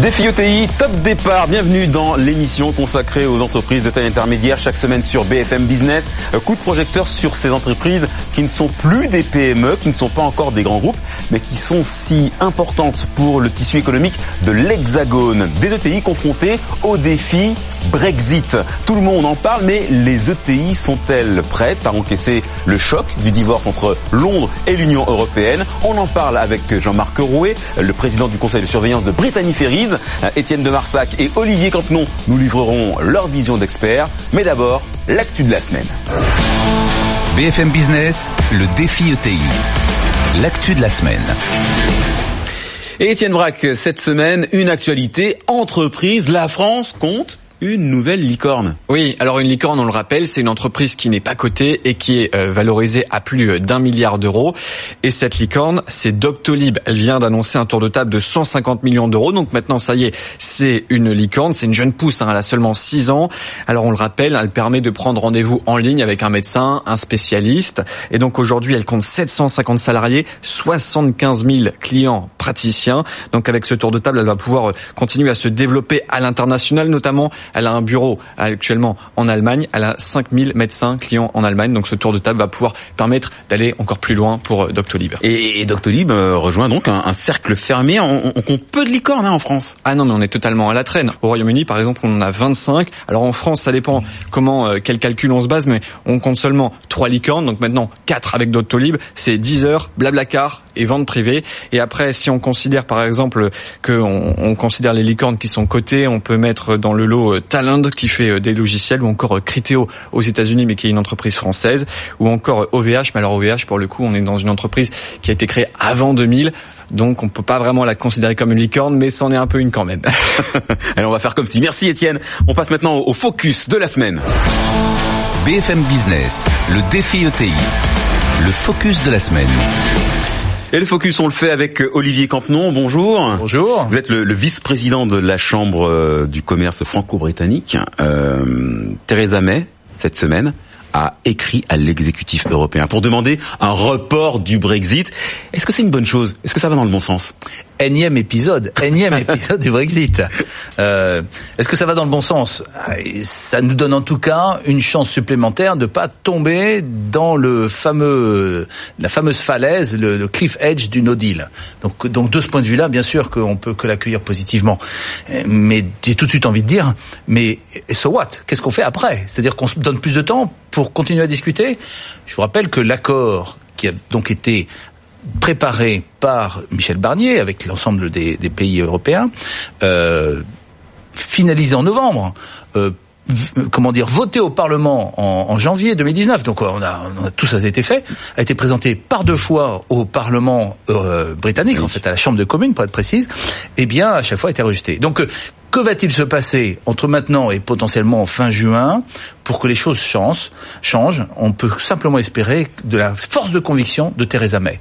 Défi ETI, top départ. Bienvenue dans l'émission consacrée aux entreprises de taille intermédiaire chaque semaine sur BFM Business. Euh, coup de projecteur sur ces entreprises qui ne sont plus des PME, qui ne sont pas encore des grands groupes, mais qui sont si importantes pour le tissu économique de l'Hexagone. Des ETI confrontés au défi Brexit. Tout le monde en parle, mais les ETI sont-elles prêtes à encaisser le choc du divorce entre Londres et l'Union européenne? On en parle avec Jean-Marc Rouet, le président du conseil de surveillance de Brittany Ferries. Étienne de Marsac et Olivier Campenon nous livreront leur vision d'experts. Mais d'abord, l'actu de la semaine. BFM Business, le défi ETI. L'actu de la semaine. Et Étienne Braque, cette semaine, une actualité entreprise. La France compte une nouvelle licorne. Oui, alors une licorne, on le rappelle, c'est une entreprise qui n'est pas cotée et qui est euh, valorisée à plus d'un milliard d'euros. Et cette licorne, c'est Doctolib. Elle vient d'annoncer un tour de table de 150 millions d'euros. Donc maintenant, ça y est, c'est une licorne, c'est une jeune pousse, hein, elle a seulement 6 ans. Alors on le rappelle, elle permet de prendre rendez-vous en ligne avec un médecin, un spécialiste. Et donc aujourd'hui, elle compte 750 salariés, 75 000 clients praticiens. Donc avec ce tour de table, elle va pouvoir euh, continuer à se développer à l'international, notamment elle a un bureau actuellement en Allemagne. Elle a 5000 médecins clients en Allemagne. Donc ce tour de table va pouvoir permettre d'aller encore plus loin pour euh, Doctolib. Et, Doctolib euh, rejoint donc un, cercle fermé. On, compte peu de licornes hein, en France. Ah non, mais on est totalement à la traîne. Au Royaume-Uni, par exemple, on en a 25. Alors en France, ça dépend comment, euh, quel calcul on se base, mais on compte seulement 3 licornes. Donc maintenant, 4 avec Doctolib. C'est 10 heures, Blablacar et vente privée. Et après, si on considère par exemple que on, considère les licornes qui sont cotées, on peut mettre dans le lot Talend qui fait euh, des logiciels ou encore euh, Criteo aux États-Unis mais qui est une entreprise française ou encore OVH euh, mais alors OVH pour le coup on est dans une entreprise qui a été créée avant 2000 donc on peut pas vraiment la considérer comme une licorne mais c'en est un peu une quand même. Alors on va faire comme si. Merci Étienne. On passe maintenant au focus de la semaine. BFM Business, le défi ETI, le focus de la semaine. Et le focus, on le fait avec Olivier Campenon. Bonjour. Bonjour. Vous êtes le, vice-président de la Chambre euh, du commerce franco-britannique. Euh, Theresa May, cette semaine, a écrit à l'exécutif européen pour demander un report du Brexit. Est-ce que c'est une bonne chose? Est-ce que ça va dans le bon sens? Énième épisode, énième épisode du Brexit. Euh, Est-ce que ça va dans le bon sens? Ça nous donne en tout cas une chance supplémentaire de pas tomber dans le fameux, la fameuse falaise, le, cliff edge du no deal. Donc, donc de ce point de vue-là, bien sûr qu'on peut que l'accueillir positivement. Mais j'ai tout de suite envie de dire, mais so what? Qu'est-ce qu'on fait après? C'est-à-dire qu'on se donne plus de temps pour continuer à discuter? Je vous rappelle que l'accord qui a donc été préparé par Michel Barnier avec l'ensemble des, pays européens, euh, finalisé en novembre. Euh, comment dire, voté au Parlement en, janvier 2019. Donc on a, tout ça a été fait, a été présenté par deux fois au Parlement euh, britannique, en fait à la Chambre de communes pour être précise. Et bien à chaque fois a été rejeté. Donc que va-t-il se passer entre maintenant et potentiellement fin juin pour que les choses changent, changent? On peut simplement espérer de la force de conviction de Theresa May.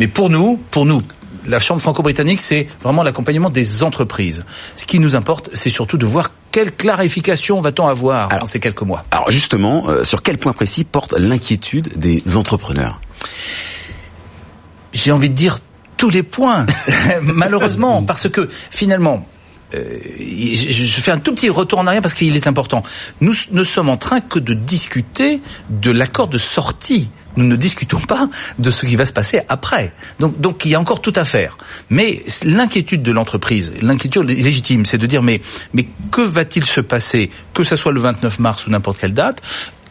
mais pour nous, pour nous, la Chambre franco-britannique, c'est vraiment l'accompagnement des entreprises. Ce qui nous importe, c'est surtout de voir quelle clarification va-t-on avoir dans ces quelques mois. Alors justement, euh, sur quel point précis porte l'inquiétude des entrepreneurs? J'ai envie de dire tous les points, malheureusement, parce que finalement, je fais un tout petit retour en arrière parce qu'il est important. Nous ne sommes en train que de discuter de l'accord de sortie. Nous ne discutons pas de ce qui va se passer après. Donc, donc il y a encore tout à faire. Mais l'inquiétude de l'entreprise, l'inquiétude légitime, c'est de dire mais mais que va-t-il se passer, que ce soit le 29 mars ou n'importe quelle date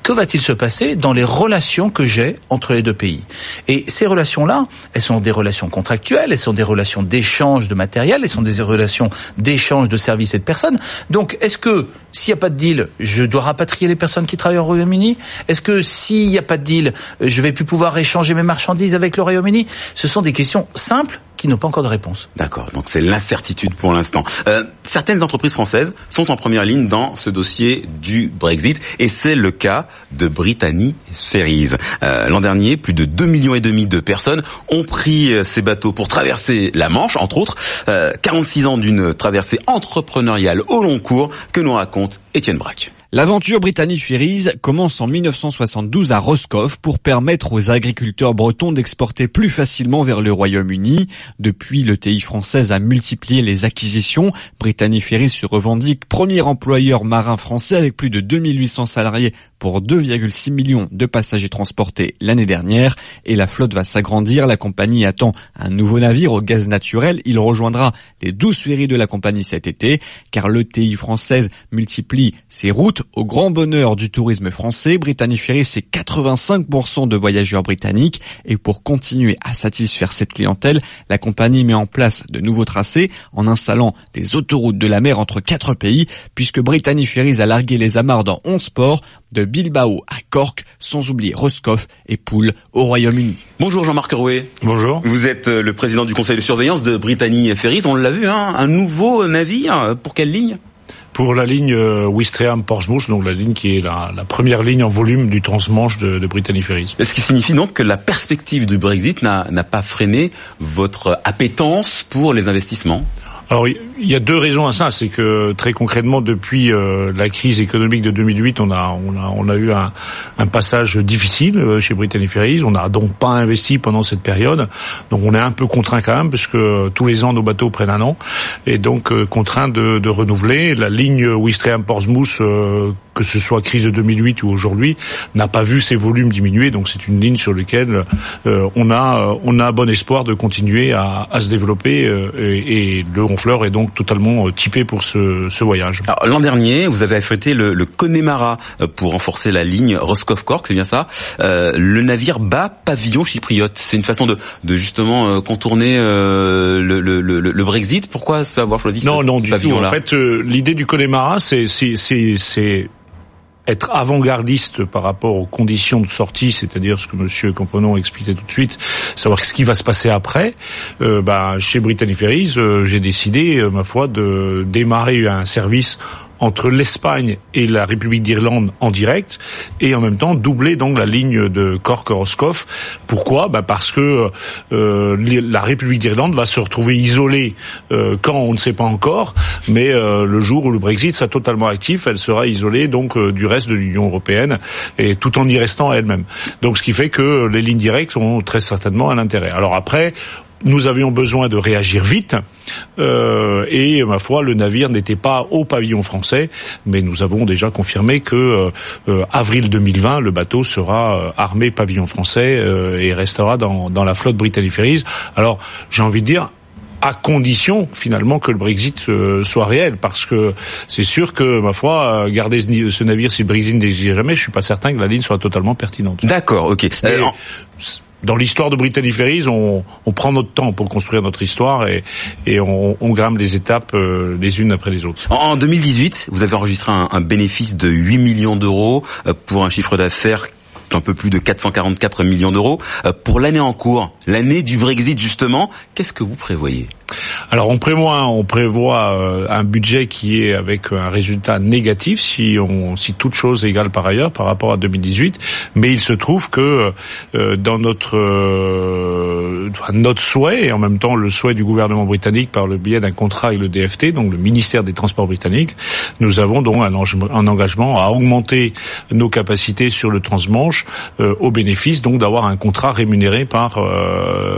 que va-t-il se passer dans les relations que j'ai entre les deux pays? Et ces relations-là, elles sont des relations contractuelles, elles sont des relations d'échange de matériel, elles sont des relations d'échange de services et de personnes. Donc, est-ce que s'il n'y a pas de deal, je dois rapatrier les personnes qui travaillent au Royaume-Uni? Est-ce que s'il n'y a pas de deal, je vais plus pouvoir échanger mes marchandises avec le Royaume-Uni? Ce sont des questions simples qui n'ont pas encore de réponse. D'accord, donc c'est l'incertitude pour l'instant. Euh, certaines entreprises françaises sont en première ligne dans ce dossier du Brexit, et c'est le cas de Brittany Ferries. Euh, L'an dernier, plus de 2 millions et demi de personnes ont pris euh, ces bateaux pour traverser la Manche, entre autres. Euh, 46 ans d'une traversée entrepreneuriale au long cours que nous raconte Étienne Braque. L'aventure Britannique Ferries commence en 1972 à Roscoff pour permettre aux agriculteurs bretons d'exporter plus facilement vers le Royaume-Uni. Depuis, le TI française a multiplié les acquisitions. Britannique Ferries se revendique premier employeur marin français avec plus de 2800 salariés pour 2,6 millions de passagers transportés l'année dernière et la flotte va s'agrandir. La compagnie attend un nouveau navire au gaz naturel. Il rejoindra les 12 ferries de la compagnie cet été car l'ETI française multiplie ses routes au grand bonheur du tourisme français. Britannique Ferry, c'est 85% de voyageurs britanniques et pour continuer à satisfaire cette clientèle, la compagnie met en place de nouveaux tracés en installant des autoroutes de la mer entre quatre pays puisque Britannique Ferries a largué les amarres dans 11 ports de Bilbao à Cork, sans oublier Roscoff et Poole au Royaume-Uni. Bonjour Jean-Marc Rouet. Bonjour. Vous êtes euh, le président du conseil de surveillance de Brittany Ferries. On l'a vu, hein, un nouveau navire. Pour quelle ligne? Pour la ligne euh, Ouistreham-Portsmouth, donc la ligne qui est la, la, première ligne en volume du transmanche de, de Brittany Ferries. Ce qui signifie donc que la perspective du Brexit n'a pas freiné votre appétence pour les investissements? Alors il y a deux raisons à ça, c'est que très concrètement depuis euh, la crise économique de 2008, on a on a on a eu un, un passage difficile euh, chez Brittany Ferries. On n'a donc pas investi pendant cette période, donc on est un peu contraint quand même parce que tous les ans nos bateaux prennent un an. Et donc euh, contraint de, de, renouveler. La ligne Ouistreham Portsmouth que ce soit crise de 2008 ou aujourd'hui, n'a pas vu ses volumes diminuer. Donc c'est une ligne sur laquelle on a on a bon espoir de continuer à, à se développer et, et le Honfleur est donc totalement euh, typé pour ce, ce voyage. L'an dernier, vous avez affrété le, le, Connemara euh, pour renforcer la ligne Roscoff-Cork, c'est bien ça. Euh, le navire bat pavillon chypriote. C'est une façon de, de justement contourner le, le, le, Brexit. Pourquoi avoir choisi non, ce, non, du pavillon tout. En fait, l'idée du Connemara, c'est c'est être avant-gardiste par rapport aux conditions de sortie, c'est-à-dire ce que Monsieur Componon expliquait tout de suite, savoir ce qui va se passer après. Euh, bah, chez Brittany Ferries, euh, j'ai décidé, euh, ma foi, de démarrer un service entre l'Espagne et la République d'Irlande en direct et en même temps doubler donc la ligne de Cork-Roscoff. Pourquoi? Bah Parce que euh, la République d'Irlande va se retrouver isolée euh, quand on ne sait pas encore, mais euh, le jour où le Brexit sera totalement actif, elle sera isolée donc euh, du reste de l'Union européenne et tout en y restant elle-même. Donc ce qui fait que les lignes directes ont très certainement un intérêt. Alors après, nous avions besoin de réagir vite euh, et ma foi le navire n'était pas au pavillon français mais nous avons déjà confirmé que euh, euh avril 2020 le bateau sera euh, armé pavillon français euh, et restera dans, dans la flotte Brittany Ferries alors j'ai envie de dire à condition finalement que le Brexit soit réel, parce que c'est sûr que ma foi, garder ce, navire si le Brexit n'existe jamais, je suis pas certain que la ligne soit totalement pertinente. D'accord, ok dans l'histoire de Brittany Ferries, on, prend notre temps pour construire notre histoire et, on, on grimpe les étapes euh, les unes après les autres. En 2018, vous avez enregistré un, bénéfice de 8 millions d'euros euh, pour un chiffre d'affaires un peu plus de 444 millions d'euros. Euh, pour l'année en cours, l'année du Brexit justement, qu'est-ce que vous prévoyez? Alors on prévoit, on prévoit euh, un budget qui est avec un résultat négatif si on si toute chose égale par ailleurs par rapport à 2018. Mais il se trouve que euh, dans notre euh, notre souhait et en même temps le souhait du gouvernement britannique par le biais d'un contrat avec le DFT, donc le ministère des Transports britannique, nous avons donc un, un engagement à augmenter nos capacités sur le transmanche au bénéfice donc d'avoir un contrat rémunéré par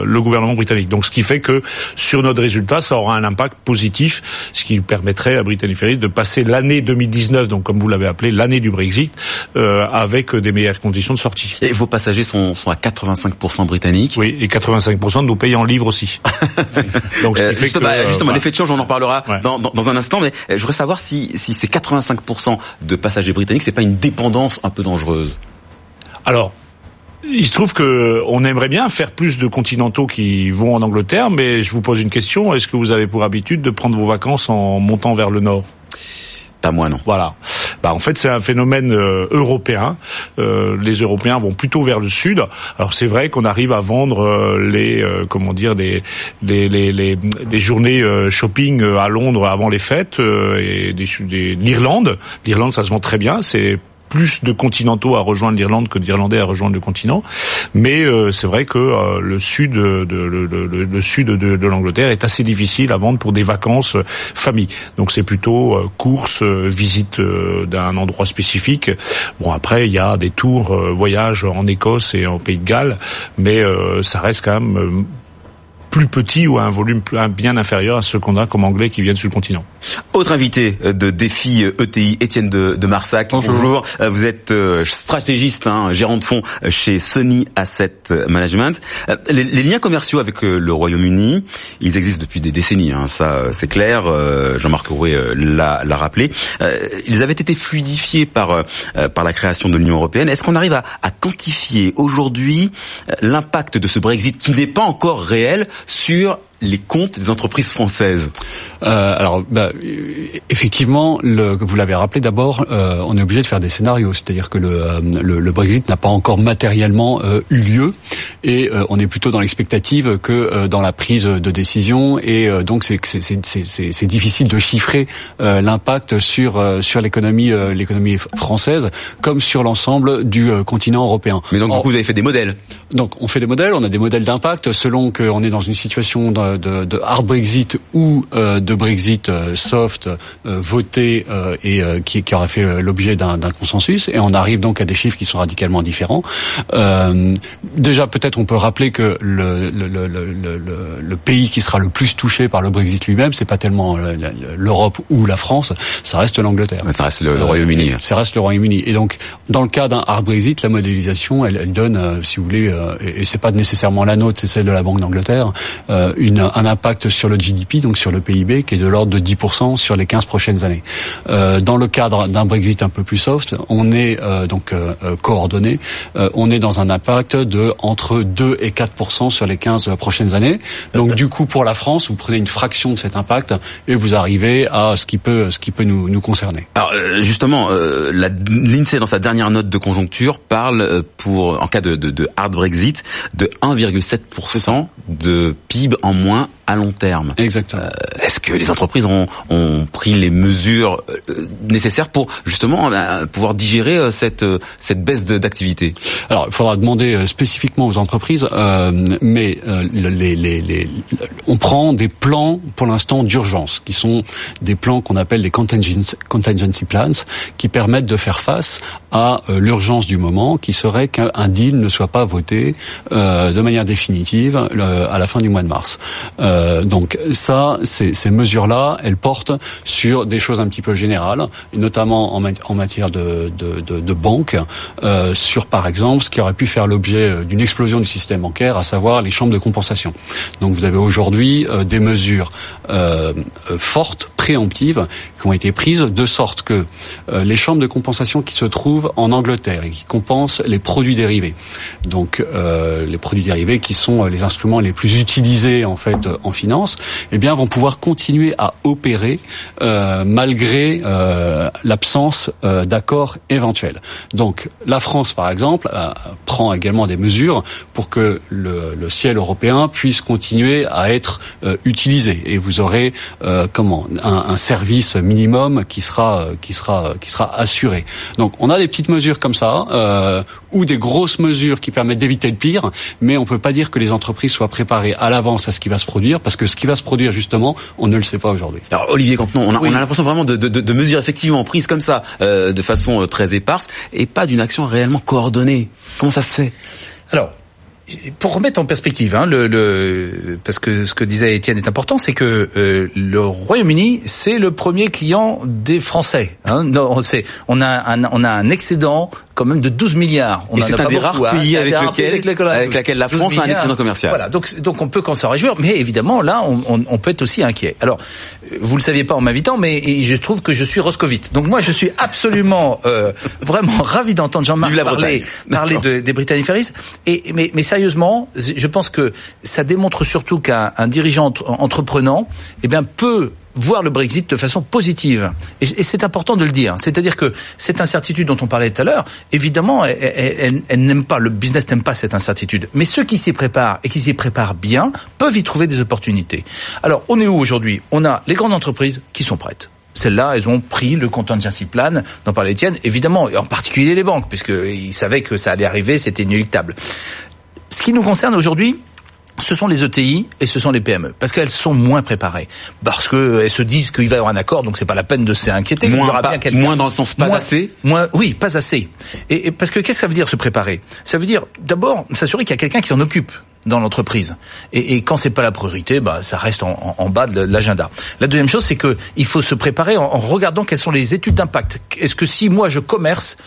le gouvernement britannique. Donc ce qui fait que sur notre résultat, ça aura un impact positif, ce qui permettrait à Brittany Ferries de passer l'année 2019, donc comme vous l'avez appelé, l'année du Brexit, euh, avec des meilleures conditions de sortie. Et vos passagers sont, sont à 85% britanniques Oui, et 85% de nous payent en livres aussi. donc, euh, justement, que, justement l'effet de change, on en parlera dans, dans, dans, un instant, mais euh, je voudrais savoir si, si ces 85% de passagers britanniques, c'est pas une dépendance un peu dangereuse? Alors, il se trouve que on aimerait bien faire plus de continentaux qui vont en Angleterre, mais je vous pose une question est-ce que vous avez pour habitude de prendre vos vacances en montant vers le nord? Pas moi, non. Voilà. Bah, en fait, c'est un phénomène euh, européen. Euh, les Européens vont plutôt vers le sud. Alors c'est vrai qu'on arrive à vendre euh, les comment dire des les, les, les, les journées shopping à Londres avant les fêtes et des, des l'Irlande. L'Irlande, ça se vend très bien. C'est plus de continentaux à rejoindre l'Irlande que d'Irlandais à rejoindre le continent. Mais euh, c'est vrai que euh, le sud de, le, sud de, l'Angleterre est assez difficile à vendre pour des vacances euh, famille. Donc c'est plutôt course, visite d'un endroit spécifique. Bon après il y a des tours voyages en Écosse et en Pays de Galles, mais ça reste quand même plus petit ou à un volume bien inférieur à ceux qu'on a comme anglais qui viennent sur le continent. Autre invité euh, de défi ETI, euh, Étienne de, de Marsac. Bonjour. Euh, vous êtes stratégiste, hein, gérant de fonds chez Sony Asset Management. Les, liens commerciaux avec le Royaume-Uni, ils existent depuis des décennies, hein, ça c'est clair. Jean-Marc Rouet l'a rappelé. Ils avaient été fluidifiés par par la création de l'Union européenne. Est-ce qu'on arrive à, à quantifier aujourd'hui l'impact de ce Brexit qui n'est pas encore réel sur les comptes des entreprises françaises euh, Alors, bah, effectivement, le, vous l'avez rappelé d'abord, euh, on est obligé de faire des scénarios, c'est-à-dire que le, euh, le, le Brexit n'a pas encore matériellement euh, eu lieu, et euh, on est plutôt dans l'expectative que dans la prise de décision, et donc c'est difficile de chiffrer l'impact sur sur l'économie l'économie française comme sur l'ensemble du continent européen. Mais donc, vous avez fait des modèles. Donc, on fait des modèles, on a des modèles d'impact. Selon qu'on est dans une situation de, de, hard Brexit ou euh, de Brexit euh, soft euh, voté et qui, qui aura fait l'objet d'un consensus. Et on arrive donc à des chiffres qui sont radicalement différents. déjà, peut-être on peut rappeler que le, le, le, le, pays qui sera le plus touché par le Brexit lui-même, c'est pas tellement l'Europe ou la France, ça reste l'Angleterre. Ça reste le, Royaume-Uni. Ça reste le Royaume-Uni. Et donc, dans le cas d'un hard Brexit, la modélisation, elle, elle donne, si vous voulez, et, et c'est pas nécessairement la nôtre, c'est celle de la Banque d'Angleterre, une un impact sur le GDP, donc sur le PIB, qui est de l'ordre de 10% sur les 15 prochaines années. Euh, dans le cadre d'un Brexit un peu plus soft, on est euh, donc euh, coordonné, on est dans un impact de entre 2 et 4% sur les 15 prochaines années. Donc du coup, pour la France, vous prenez une fraction de cet impact et vous arrivez à ce qui peut, ce qui peut nous, nous concerner. Alors justement, l'INSEE dans sa dernière note de conjoncture parle pour en cas de, de, de hard Brexit de 1,7% de PIB en moins à long terme. Exactement. Euh, est-ce que les entreprises ont, ont pris les mesures euh, nécessaires pour justement euh, pouvoir digérer cette cette baisse d'activité? Alors, il faudra demander spécifiquement aux entreprises, mais les, les, les, on prend des plans pour l'instant d'urgence, qui sont des plans qu'on appelle les contingency, contingency plans, qui permettent de faire face à l'urgence du moment, qui serait qu'un deal ne soit pas voté de manière définitive à la fin du mois de mars. Euh, donc ça, ces, mesures-là, elles portent sur des choses un petit peu générales, notamment en, matière de, de, banque, euh, sur par exemple ce qui aurait pu faire l'objet euh, d'une explosion du système bancaire, à savoir les chambres de compensation. Donc vous avez aujourd'hui des mesures fortes, préemptives, ont été prises de sorte que les chambres de compensation qui se trouvent en Angleterre et qui compensent les produits dérivés, donc les produits dérivés qui sont les instruments les plus utilisés en fait en finance, eh bien vont pouvoir continuer à opérer euh, malgré euh, l'absence euh, d'accord éventuel. Donc la France, par exemple, prend également des mesures pour que le, ciel européen puisse continuer à être utilisé et vous aurez comment un, service qui sera qui sera qui sera assuré. Donc on a des petites mesures comme ça ou des grosses mesures qui permettent d'éviter le pire, mais on peut pas dire que les entreprises soient préparées à l'avance à ce qui va se produire parce que ce qui va se produire justement, on ne le sait pas aujourd'hui. Alors Olivier Campenon, on a, on a l'impression vraiment de, de, de, mesures effectivement prises comme ça, euh, de façon euh, très éparse, et pas d'une action réellement coordonnée. Comment ça se fait? Alors, pour remettre en perspective, hein, le, parce que ce que disait Étienne est important, c'est que euh, le Royaume-Uni, c'est le premier client des Français. Hein. On un, on a un excédent quand même de 12 milliards. On et c'est un des rares hein. pays avec, lequel, la France a un excédent commercial. Voilà, donc, donc on peut qu'en se réjouir, mais évidemment là, on, on, on, peut être aussi inquiet. Alors, vous le saviez pas en m'invitant, mais je trouve que je suis roscovite. Donc moi, je suis absolument, euh, vraiment ravi d'entendre Jean-Marc parler, parler de, des Britanniques Ferries. Et mais, mais sérieusement, je pense que ça démontre surtout qu'un dirigeant entreprenant, eh bien, peut voir le Brexit de façon positive. Et, c'est important de le dire. C'est-à-dire que cette incertitude dont on parlait tout à l'heure, évidemment, elle, n'aime pas, le business n'aime pas cette incertitude. Mais ceux qui s'y préparent et qui s'y préparent bien peuvent y trouver des opportunités. Alors, on est où aujourd'hui? On a les grandes entreprises qui sont prêtes celles-là, elles ont pris le contingency plan dont parlait Étienne, évidemment, et en particulier les banques, puisqu'ils savaient que ça allait arriver, c'était inéluctable. Ce qui nous concerne aujourd'hui, ce sont les ETI et ce sont les PME parce qu'elles sont moins préparées parce que elles se disent qu'il va y avoir un accord donc c'est pas la peine de s'inquiéter moins, moins dans le sens pas assez. moins oui pas assez. Et, et parce que qu'est-ce que ça veut dire se préparer? Ça veut dire d'abord s'assurer qu'il y a quelqu'un qui s'en occupe dans l'entreprise. Et, et, quand c'est pas la priorité, bah ça reste en, en, bas de l'agenda. La deuxième chose, c'est que il faut se préparer en, en regardant quelles sont les études d'impact. Est-ce que si moi je commerce,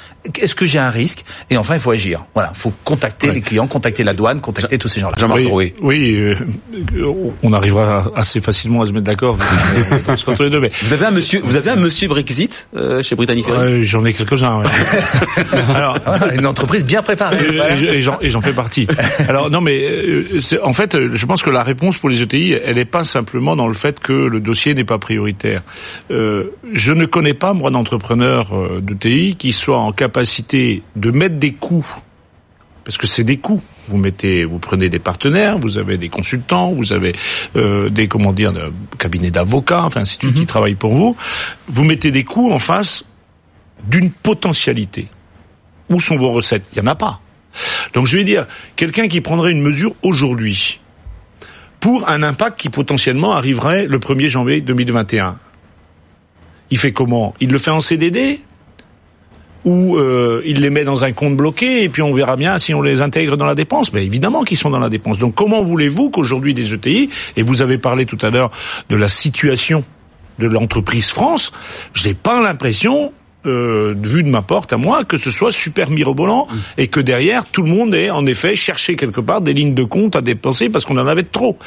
est-ce que j'ai un risque Et enfin, il faut agir. Voilà, il faut contacter les clients, contacter la douane, contacter tous ces gens-là. Jean-Marc oui, oui euh, on arrivera assez facilement à se mettre d'accord entre les deux. Mais vous avez un monsieur, vous avez un monsieur Brexit euh, chez Britannic ouais, J'en ai quelques-uns. Ouais. Alors, voilà, une entreprise bien préparée. Et, voilà. et j'en fais partie. Alors non, mais euh, en fait, je pense que la réponse pour les ETI, elle n'est pas simplement dans le fait que le dossier n'est pas prioritaire. Euh, je ne connais pas, moi, d'entrepreneur euh, d'ETI qui soit en capacité de mettre des coûts, parce que c'est des coûts. Vous mettez, vous prenez des partenaires, vous avez des consultants, vous avez euh, des comment dire, de cabinets d'avocats, enfin ainsi de suite, qui travaillent pour vous. Vous mettez des coûts en face d'une potentialité. Où sont vos recettes? Il y en a pas. Donc je vais dire, quelqu'un qui prendrait une mesure aujourd'hui pour un impact qui potentiellement arriverait le 1er janvier 2021, il fait comment? Il le fait en CDD ou euh, il les met dans un compte bloqué et puis on verra bien si on les intègre dans la dépense? Mais évidemment qu'ils sont dans la dépense. Donc comment voulez-vous qu'aujourd'hui des ETI, et vous avez parlé tout à l'heure de la situation de l'entreprise France, j'ai pas l'impression euh, vu de ma porte à moi, que ce soit super mirobolant et que derrière tout le monde ait en effet cherché quelque part des lignes de compte à dépenser parce qu'on en avait trop.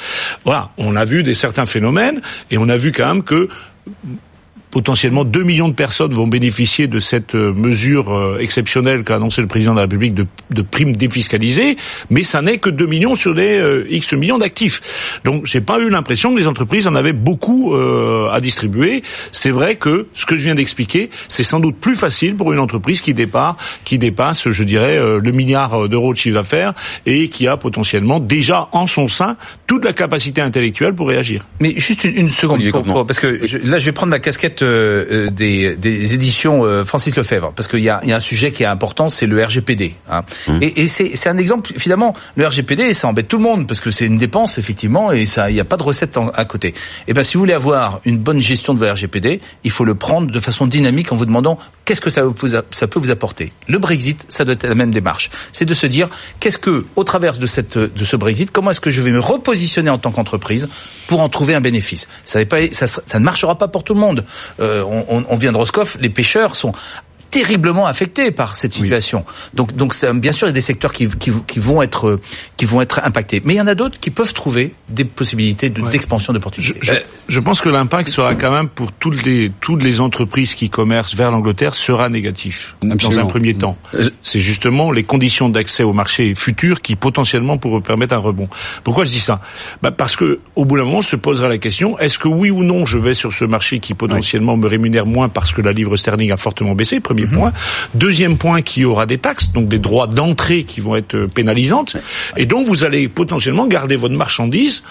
Voilà, on a vu des certains phénomènes et on a vu quand même que potentiellement 2 millions de personnes vont bénéficier de cette euh, mesure euh, exceptionnelle qu'a annoncé le président de la République de, de primes défiscalisées, mais ça n'est que 2 millions sur des euh, X millions d'actifs. Donc j'ai pas eu l'impression que les entreprises en avaient beaucoup euh, à distribuer. C'est vrai que ce que je viens d'expliquer, c'est sans doute plus facile pour une entreprise qui dépasse, qui dépasse, je dirais, le milliard d'euros de chiffre d'affaires et qui a potentiellement déjà en son sein toute la capacité intellectuelle pour réagir. Mais juste une, une seconde, pour, pour, parce que je, là je vais prendre ma casquette euh, des, des, éditions euh, Francis Lefebvre, parce qu'il y a, y a, un sujet qui est important, c'est le RGPD. Hein. Mmh. Et, et c'est un exemple, finalement, le RGPD, ça embête tout le monde, parce que c'est une dépense, effectivement, et ça, il n'y a pas de recette en, à côté. Et eh ben, si vous voulez avoir une bonne gestion de votre RGPD, il faut le prendre de façon dynamique en vous demandant qu'est-ce que ça, ça peut vous apporter. Le Brexit, ça doit être la même démarche. C'est de se dire, qu'est-ce que, au travers de cette, de ce Brexit, comment est-ce que je vais me repositionner en tant qu'entreprise pour en trouver un bénéfice? Ça, pas, ça, ça, ne marchera pas pour tout le monde. Euh, on, on, vient de Roscoff, les pêcheurs sont terriblement affectés par cette situation. Oui. Donc, donc bien sûr, il y a des secteurs qui, qui, qui, vont être qui vont être impactés, mais il y en a d'autres qui peuvent trouver des possibilités d'expansion de, ouais. d'opportunités. Je, je, je, pense que l'impact sera quand même pour toutes les toutes les entreprises qui commercent vers l'Angleterre sera négatif Absolument. dans un premier temps. C'est justement les conditions d'accès au marché futur qui potentiellement pourraient permettre un rebond. Pourquoi je dis ça? Bah Parce que au bout d'un moment se posera la question est-ce que oui ou non je vais sur ce marché qui potentiellement me rémunère moins parce que la livre sterling a fortement baissé? Premier premier point. Deuxième point, qui aura des taxes, donc des droits d'entrée qui vont être pénalisantes. Et donc, vous allez potentiellement garder votre marchandise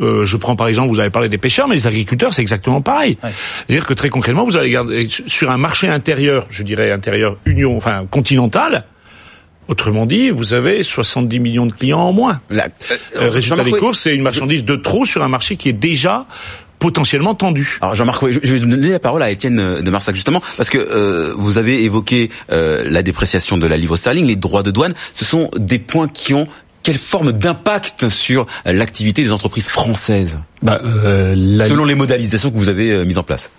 euh, je prends par exemple, vous avez parlé des pêcheurs, mais les agriculteurs, c'est exactement pareil. Ouais. C'est-à-dire que très concrètement, vous allez garder sur un marché intérieur, je dirais intérieur union, enfin continental. Autrement dit, vous avez 70 millions de clients en moins. La, euh, euh, résultat des courses, c'est une marchandise de trop sur un marché qui est déjà potentiellement tendu. Alors Jean-Marc, je vais donner la parole à Étienne de Marsac justement parce que euh, vous avez évoqué euh, la dépréciation de la livre sterling, les droits de douane. Ce sont des points qui ont quelle forme d'impact sur l'activité des entreprises françaises? Bah, euh, la... Selon les modalisations que vous avez euh, mises en place.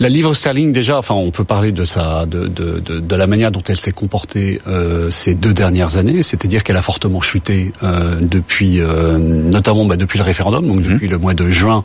La livre sterling, déjà, enfin, on peut parler de sa, de, de, de, de la manière dont elle s'est comportée euh, ces deux dernières années, c'est-à-dire qu'elle a fortement chuté euh, depuis, euh, notamment bah, depuis le référendum, donc depuis mmh. le mois de juin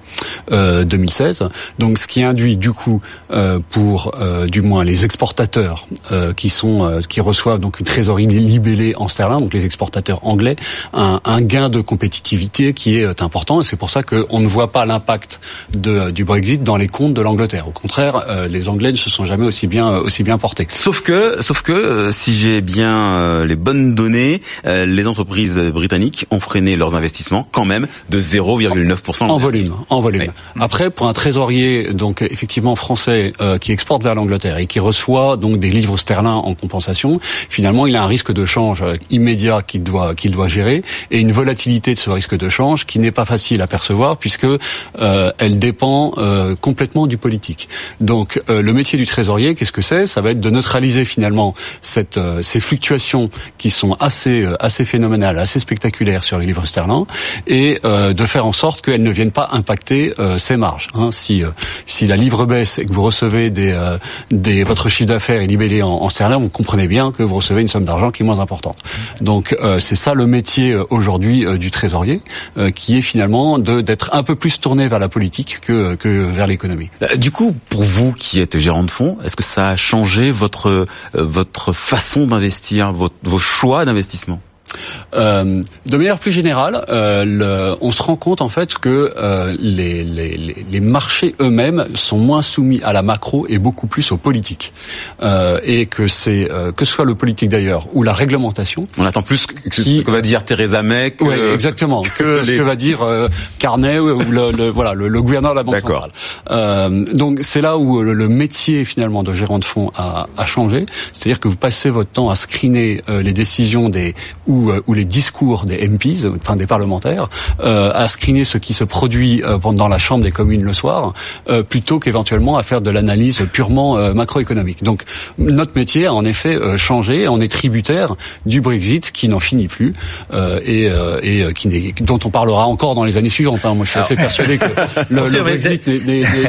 2016. Donc, ce qui induit du coup euh, pour, euh, du moins, les exportateurs euh, qui sont, qui reçoivent donc une trésorerie libellée en sterling, donc les exportateurs anglais, un, un gain de compétitivité qui est important. Et c'est pour ça qu'on ne voit pas l'impact du Brexit dans les comptes de l'Angleterre. Au contraire contraire, euh, les Anglais ne se sont jamais aussi bien euh, aussi bien portés. Sauf que, sauf que, euh, si j'ai bien euh, les bonnes données, euh, les entreprises britanniques ont freiné leurs investissements quand même de 0,9%. En volume, en volume. Oui. Après, pour un trésorier, donc effectivement français, euh, qui exporte vers l'Angleterre et qui reçoit donc des livres sterling en compensation, finalement, il a un risque de change immédiat qu'il doit qu'il doit gérer et une volatilité de ce risque de change qui n'est pas facile à percevoir puisque euh, elle dépend euh, complètement du politique. Donc, euh, le métier du trésorier, qu'est-ce que c'est? Ça va être de neutraliser finalement cette, euh, ces fluctuations qui sont assez euh, assez phénoménales, assez spectaculaires sur les livres sterling et euh, de faire en sorte qu'elles ne viennent pas impacter euh, ces marges. hein. Si euh, si la livre baisse et que vous recevez des des votre chiffre d'affaires est libellé en, en sterling, vous comprenez bien que vous recevez une somme d'argent qui est moins importante. Donc c'est ça le métier aujourd'hui du trésorier, qui est finalement d'être un peu plus tourné vers la politique que que vers l'économie. Du coup, vous qui êtes gérant de fonds, est-ce que ça a changé votre euh, votre façon d'investir, votre- vos choix d'investissement? Euh, de manière plus générale, euh, le- on se rend compte en fait que euh, les, les, les- les marchés eux-mêmes sont moins soumis à la macro et beaucoup plus aux politiques, et que c'est que ce soit le politique d'ailleurs ou la réglementation. On attend plus que ce Qui- que va dire Theresa May. que- Oui, exactement. Que ce les- que va dire Carnet ou le, le- voilà le, le gouverneur de la Banque centrale. Donc c'est là où le, métier finalement de gérant de fonds a, a changé. C'est-à-dire que vous passez votre temps à screener les décisions des ou, euh, ou les discours des MPs, enfin des parlementaires, euh, à screener ce qui se produit euh, pendant la chambre des communes le soir, euh, plutôt qu'éventuellement à faire de l'analyse purement euh, macroéconomique. Donc notre métier a en effet euh, changé. On est tributaire du Brexit qui n'en finit plus euh, et, euh, et euh, qui n'est- dont on parlera encore dans les années suivantes. hein. Moi, je suis assez persuadé que le, le Brexit,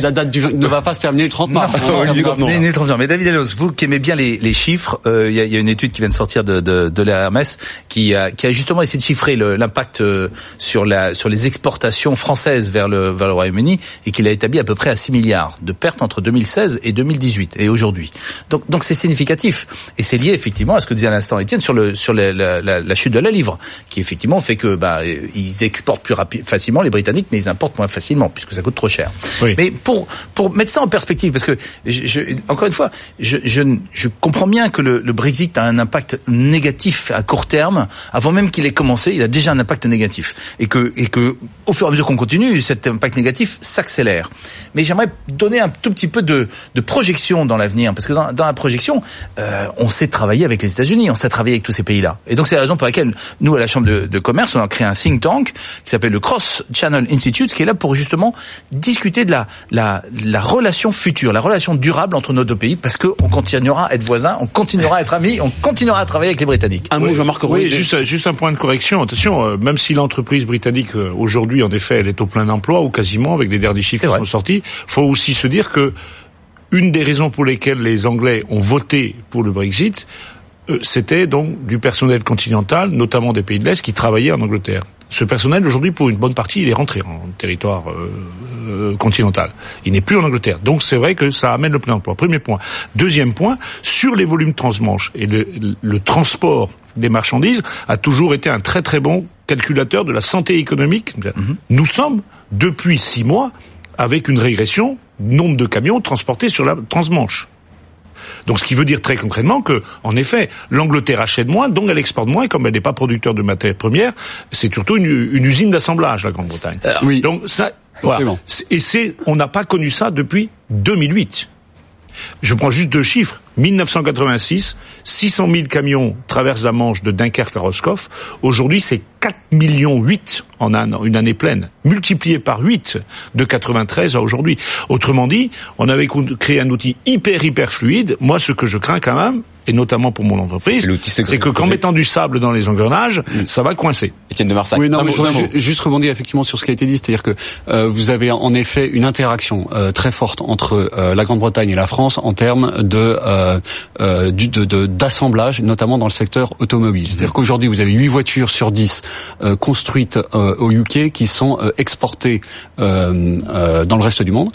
la date du, ne va pas se terminer le 30 mars. hein. terminera- coup, non. Mais, David Elos, vous qui aimez bien les, les chiffres, euh, il y, a, y a une étude qui vient de sortir de, de, de l'ARMS qui a, qui a justement essayé de chiffrer l'impact euh, sur, la, sur les exportations françaises vers le, vers le Royaume-Uni et qu'il a établi à peu près à 6 milliards de pertes entre 2016 et 2018 et aujourd'hui. Donc donc c'est significatif et c'est lié effectivement à ce que disait à l'instant Étienne sur le sur la, la, la, la chute de la livre qui effectivement fait que bah ils exportent plus facilement les Britanniques mais ils importent moins facilement puisque ça coûte trop cher. Oui. Mais pour pour mettre ça en perspective, parce que je, je- encore une fois, je, je, je comprends bien que le, le Brexit a un impact négatif à court terme, avant même qu'il ait commencé, il a déjà un impact négatif, et que et que au fur et à mesure qu'on continue, cet impact négatif s'accélère. Mais j'aimerais donner un tout petit peu de, de projection dans l'avenir, parce que dans, dans la projection, euh, on sait travailler avec les États-Unis, on sait travailler avec tous ces pays-là, et donc c'est la raison pour laquelle nous à la Chambre de, de commerce, on a créé un think tank qui s'appelle le Cross Channel Institute, qui est là pour justement discuter de la, la, la relation future, la relation durable entre nos deux pays, parce qu'on continuera à être voisins, on continuera à être amis, on continuera à travailler avec les Britanniques. Un mot, Jean-Marc Roy. Oui, juste, juste un point de correction. Attention, euh, même si l'entreprise britannique euh, aujourd'hui, en effet, elle est au plein emploi ou quasiment avec les derniers chiffres qui sont sortis, faut aussi se dire que une des raisons pour lesquelles les Anglais ont voté pour le Brexit, euh, c'était donc du personnel continental, notamment des pays de l'Est, qui travaillait en Angleterre. Ce personnel, aujourd'hui, pour une bonne partie, il est rentré en territoire euh, continental. Il n'est plus en Angleterre. Donc c'est vrai que ça amène le plein emploi. Premier point. Deuxième point, sur les volumes transmanche et le, le transport des marchandises a toujours été un très très bon calculateur de la santé économique. Nous sommes, depuis six mois, avec une régression nombre de camions transportés sur la transmanche. Donc, ce qui veut dire très concrètement que, en effet, l'Angleterre achète moins, donc elle exporte moins, et comme elle n'est pas producteur de matières premières, c'est surtout une, une usine d'assemblage, la Grande-Bretagne. oui. Donc, ça, voilà. Et c'est, on n'a pas connu ça depuis 2008. Je prends juste deux chiffres. 1986, 600 000 camions traversent la Manche de Dunkerque à Roscoff. Aujourd'hui, c'est 4 millions 8 en une année pleine, multiplié par 8 de 93 à aujourd'hui. Autrement dit, on avait créé un outil hyper hyper fluide. Moi, ce que je crains quand même, et notamment pour mon entreprise, C'est l'outil, c'est c'est que que- qu'en mettant du sable dans les engrenages, ça va coincer. Étienne de Marsac. Oui, non, mais je voudrais juste rebondir effectivement sur ce qui a été dit, c'est-à-dire que euh, vous avez en effet une interaction euh, très forte entre euh, la Grande-Bretagne et la France en termes de, euh, euh, d'assemblage, notamment dans le secteur automobile. C'est-à-dire qu'aujourd'hui, vous avez 8 voitures sur 10 euh, construites euh, au UK qui sont euh, exportées euh, dans le reste du monde,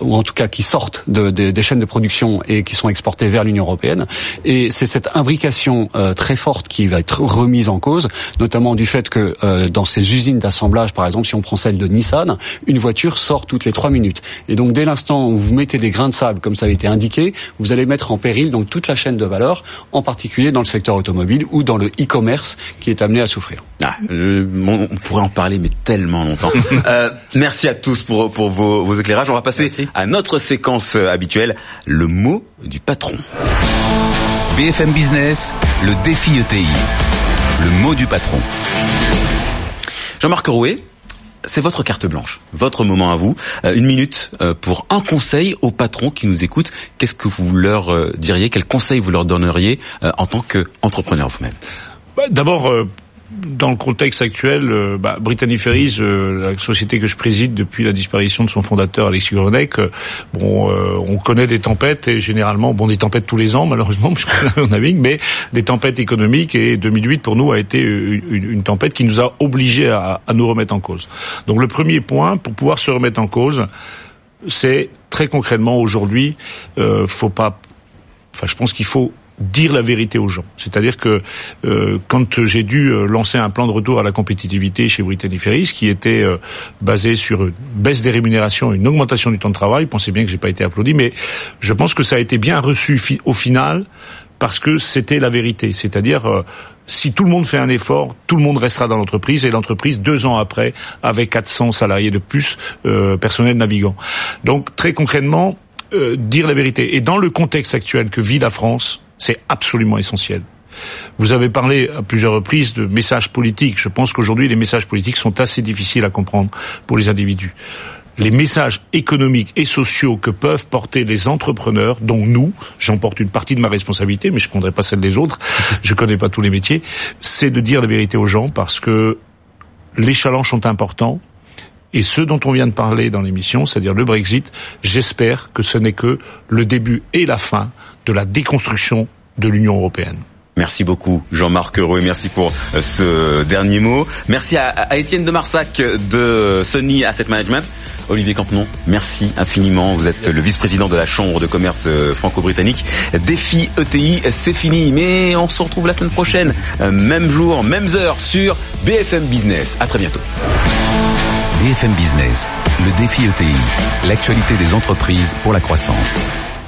ou en tout cas qui sortent de, de, des chaînes de production et qui sont exportées vers l'Union européenne. Et c'est cette imbrication très forte qui va être remise en cause, notamment du fait que dans ces usines d'assemblage, par exemple, si on prend celle de Nissan, une voiture sort toutes les trois minutes. Et donc dès l'instant où vous mettez des grains de sable, comme ça a été indiqué, vous allez mettre en péril donc toute la chaîne de valeur, en particulier dans le secteur automobile ou dans le e-commerce qui est amené à souffrir. Ah, on pourrait en parler mais tellement longtemps. euh, merci à tous pour, pour vos, vos éclairages. On va passer à notre séquence euh, habituelle, le mot du patron. BFM Business, le défi ETI, le mot du patron. Jean-Marc Rouet, c'est votre carte blanche, votre moment à vous. Euh, une minute euh, pour un conseil aux patrons qui nous écoutent. Qu'est-ce que vous leur euh, diriez? Quel conseil vous leur donneriez en tant qu'entrepreneur vous-même? Bah, D'abord, dans le contexte actuel, euh, bah, Brittany Ferries, euh, la société que je préside depuis la disparition de son fondateur Alexis Gronek, euh, bon, on connaît des tempêtes et généralement, bon, des tempêtes tous les ans malheureusement, mais des tempêtes économiques et 2008 pour nous a été une, tempête qui nous a obligés à, à nous remettre en cause. Donc le premier point pour pouvoir se remettre en cause, c'est très concrètement aujourd'hui, euh, faut pas, enfin, je pense qu'il faut dire la vérité aux gens. C'est-à-dire que euh, quand j'ai dû euh, lancer un plan de retour à la compétitivité chez Brittany Ferries, qui était euh, basé sur une baisse des rémunérations, une augmentation du temps de travail, pensez bien que j'ai pas été applaudi, mais je pense que ça a été bien reçu au final parce que c'était la vérité. C'est-à-dire si tout le monde fait un effort, tout le monde restera dans l'entreprise et l'entreprise deux ans après avait 400 salariés de plus personnel navigant. Donc très concrètement, dire la vérité. Et dans le contexte actuel que vit la France, c'est absolument essentiel. Vous avez parlé à plusieurs reprises de messages politiques. Je pense qu'aujourd'hui, les messages politiques sont assez difficiles à comprendre pour les individus. Les messages économiques et sociaux que peuvent porter les entrepreneurs, dont nous, j'en porte une partie de ma responsabilité, mais je ne prendrai pas celle des autres, je ne connais pas tous les métiers, c'est de dire la vérité aux gens parce que les challenges sont importants, et ce dont on vient de parler dans l'émission, c'est-à-dire le Brexit, j'espère que ce n'est que le début et la fin de la déconstruction de l'Union européenne. Merci beaucoup Jean-Marc Heureux, merci pour euh, ce dernier mot. Merci à, Étienne de Marsac de Sony Asset Management. Olivier Campenon, merci infiniment. Vous êtes le vice-président de la Chambre de commerce euh, franco-britannique. Défi ETI, c'est fini, mais on se retrouve la semaine prochaine, euh, même jour, même heure sur BFM Business. À très bientôt. BFM Business, le défi ETI, l'actualité des entreprises pour la croissance.